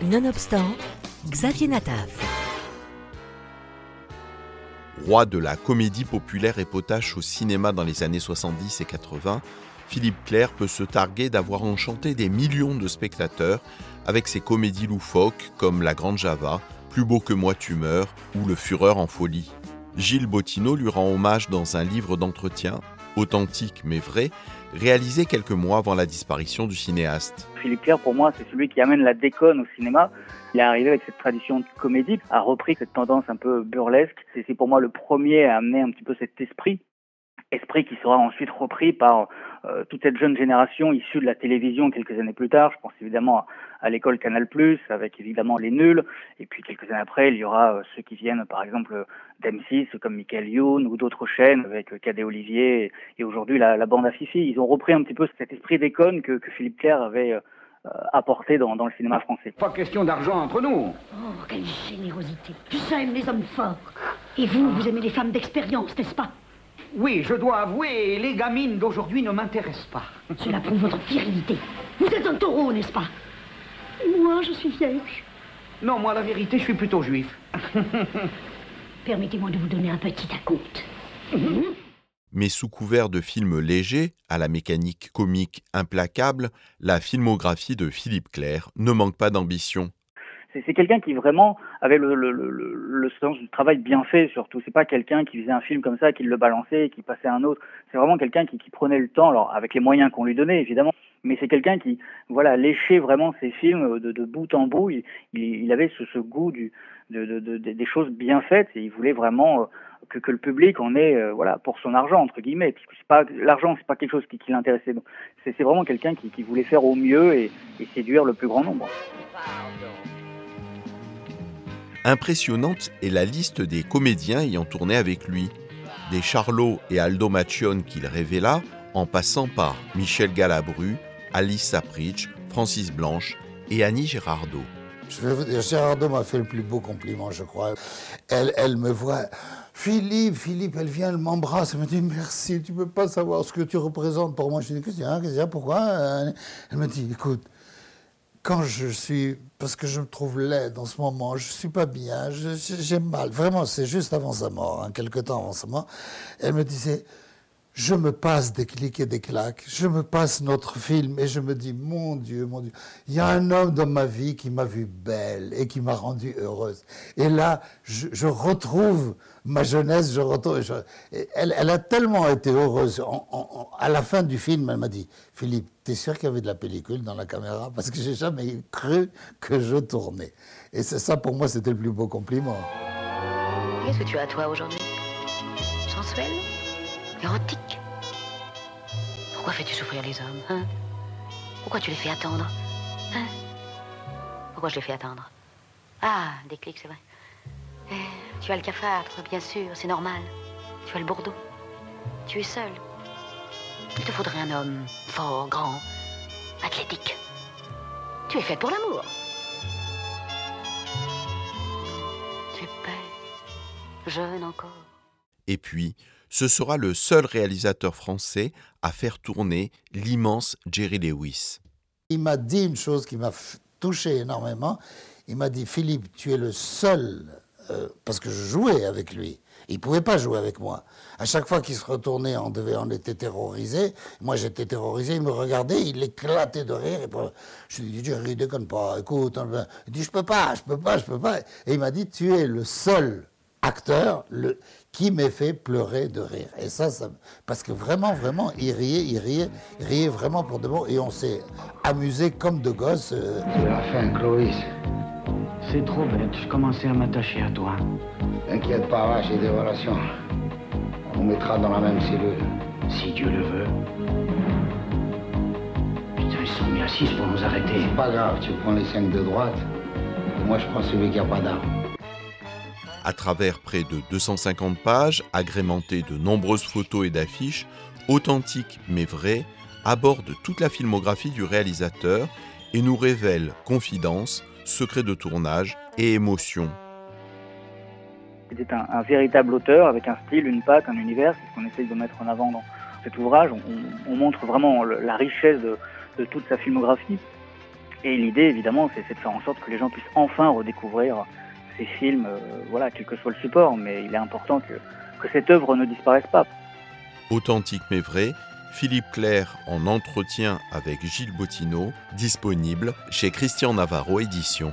Nonobstant, Xavier Nataf. Roi de la comédie populaire et potache au cinéma dans les années 70 et 80, Philippe Clair peut se targuer d'avoir enchanté des millions de spectateurs avec ses comédies loufoques comme La Grande Java, Plus beau que moi tu meurs ou Le Fureur en folie. Gilles Bottineau lui rend hommage dans un livre d'entretien, authentique mais vrai, réalisé quelques mois avant la disparition du cinéaste. Philippe Clair, pour moi, c'est celui qui amène la déconne au cinéma. Il est arrivé avec cette tradition de comédie, a repris cette tendance un peu burlesque. C'est pour moi le premier à amener un petit peu cet esprit esprit qui sera ensuite repris par euh, toute cette jeune génération issue de la télévision quelques années plus tard. Je pense évidemment à, l'école Canal+, avec évidemment les nuls. Et puis quelques années après, il y aura euh, ceux qui viennent, par exemple, d'M6, comme Michael Youn ou d'autres chaînes, avec euh, Cadet Olivier et, aujourd'hui la, bande à Fifi. Ils ont repris un petit peu cet esprit d'école que, que Philippe Clair avait apporté dans, dans, le cinéma français. Pas question d'argent entre nous. Oh, quelle générosité. Tu sais, les hommes forts. Et vous, vous aimez les femmes d'expérience, n'est-ce pas? Oui, je dois avouer, les gamines d'aujourd'hui ne m'intéressent pas. Cela prouve votre virilité. Vous êtes un taureau, n'est-ce pas? Moi, je suis vierge. Non, moi, la vérité, je suis plutôt juif. Permettez-moi de vous donner un petit acompte. Mais sous couvert de films légers, à la mécanique comique implacable, la filmographie de Philippe Clair ne manque pas d'ambition. C'est quelqu'un qui vraiment avait le, sens du travail bien fait surtout. C'est pas quelqu'un qui faisait un film comme ça, qui le balançait, qui passait à un autre. C'est vraiment quelqu'un qui, prenait le temps, alors avec les moyens qu'on lui donnait évidemment, mais c'est quelqu'un qui voilà léchait vraiment ses films de, de bout en bout. Il, avait ce, goût des choses bien faites et il voulait vraiment euh, que, le public en ait euh, voilà pour son argent entre guillemets puisque c'est pas l'argent c'est pas quelque chose qui, l'intéressait c'est vraiment quelqu'un qui, voulait faire au mieux et, et séduire le plus grand nombre. Impressionnante est la liste des comédiens ayant tourné avec lui, des Charlot et Aldo Macione qu'il révéla, en passant par Michel Galabru, Alice Sapritch, Francis Blanche et Annie dire, Girardot m'a fait le plus beau compliment, je crois. Elle, elle me voit. Philippe, Philippe, elle vient, elle m'embrasse, elle me dit merci, tu peux pas savoir ce que tu représentes pour moi. Je dis, y a, pourquoi? Elle me dit, écoute, quand je suis, parce que je me trouve laide en ce moment, je suis pas bien, j'ai mal. Vraiment, c'est juste avant sa mort, hein, quelque temps avant sa mort. Elle me disait, je me passe des clics et des claques, je me passe notre film et je me dis, mon Dieu, mon Dieu, il y a un homme dans ma vie qui m'a vu belle et qui m'a rendue heureuse. Et là, je, retrouve ma jeunesse, je retrouve. elle, elle, a tellement été heureuse. à la fin du film, elle m'a dit, Philippe, t'es sûr qu'il y avait de la pellicule dans la caméra? Parce que j'ai jamais cru que je tournais. Et c'est ça, pour moi, c'était le plus beau compliment. Qu'est-ce que tu as, toi, aujourd'hui? Sensuel? Érotique Pourquoi fais-tu souffrir les hommes hein? Pourquoi tu les fais attendre hein? Pourquoi je les fais attendre? Ah, des clics, c'est vrai. Eh, tu as le cafard, bien sûr, c'est normal. Tu as le bourdeau. Tu es seul. Il te faudrait un homme fort, grand, athlétique. Tu es faite pour l'amour. Tu es belle, jeune encore. Et puis, ce sera le seul réalisateur français à faire tourner l'immense Jerry Lewis. Il m'a dit une chose qui m'a touché énormément. Il m'a dit Philippe, tu es le seul, euh, parce que je jouais avec lui. Il ne pouvait pas jouer avec moi. À chaque fois qu'il se retournait, on, devait, on était terrorisé. Moi, j'étais terrorisé. Il me regardait, il éclatait de rire. Et je lui ai dit, Jerry, déconne pas, écoute. Il dit, je peux pas, je peux pas, je peux pas. Et il m'a dit, tu es le seul acteur le, qui m'ait fait pleurer de rire. Et ça, ça, parce que vraiment, vraiment, il riait, il riait, il riait vraiment pour de bon. Et on s'est amusé comme de gosses. Euh. C'est la fin, Clovis. C'est trop bête, je commençais à m'attacher à toi. T'inquiète pas, j'ai des relations. On mettra dans la même cellule. Si Dieu le veut. Putain, ils sont mis à six pour nous arrêter. C'est pas grave, tu prends les cinq de droite. moi, je prends celui qui a pas d'armes à travers près de 250 pages, agrémentées de nombreuses photos et d'affiches, authentiques mais vraies, aborde toute la filmographie du réalisateur et nous révèle confidences, secrets de tournage et émotions. C'était un, véritable auteur avec un style, une patte, un univers, c'est ce qu'on essaye de mettre en avant dans cet ouvrage. On, montre vraiment la richesse de, toute sa filmographie. Et l'idée, évidemment, c'est de faire en sorte que les gens puissent enfin redécouvrir ces films, euh, voilà, quel que soit le support, mais il est important que, que cette œuvre ne disparaisse pas. Authentique mais vrai, Philippe Claire en entretien avec Gilles Bottineau, disponible chez Christian Navarro Éditions.